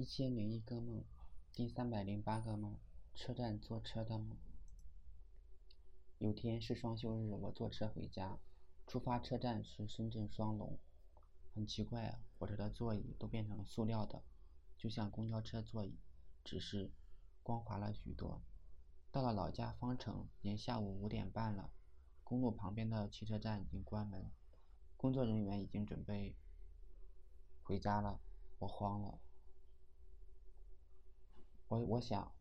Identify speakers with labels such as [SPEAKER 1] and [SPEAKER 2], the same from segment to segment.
[SPEAKER 1] 一千零一个梦，第三百零八个梦。车站坐车的梦。有天是双休日，我坐车回家，出发车站是深圳双龙。很奇怪啊，火车的座椅都变成了塑料的，就像公交车座椅，只是光滑了许多。到了老家方城，已经下午五点半了。公路旁边的汽车站已经关门，工作人员已经准备回家了。我慌了。我我想，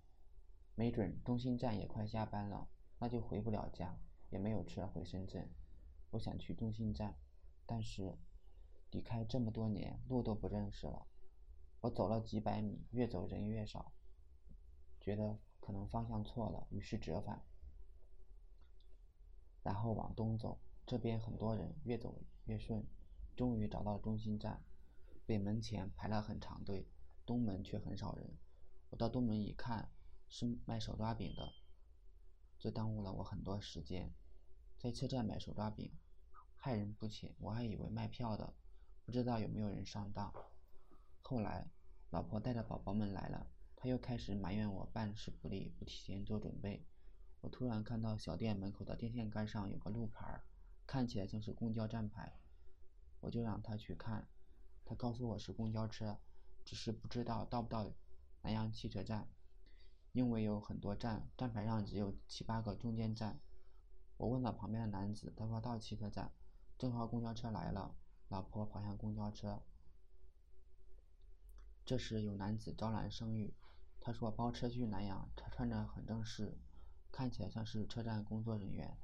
[SPEAKER 1] 没准中心站也快下班了，那就回不了家，也没有车回深圳。我想去中心站，但是离开这么多年，路都不认识了。我走了几百米，越走人越少，觉得可能方向错了，于是折返，然后往东走。这边很多人，越走越顺，终于找到中心站。北门前排了很长队，东门却很少人。我到东门一看，是卖手抓饼的，这耽误了我很多时间。在车站买手抓饼，害人不浅，我还以为卖票的，不知道有没有人上当。后来，老婆带着宝宝们来了，她又开始埋怨我办事不力，不提前做准备。我突然看到小店门口的电线杆上有个路牌，看起来像是公交站牌，我就让他去看。他告诉我是公交车，只是不知道到不到。南阳汽车站，因为有很多站，站牌上只有七八个中间站。我问了旁边的男子，他说到汽车站，正好公交车来了。老婆跑向公交车。这时有男子招揽生意，他说包车去南阳，他穿着很正式，看起来像是车站工作人员。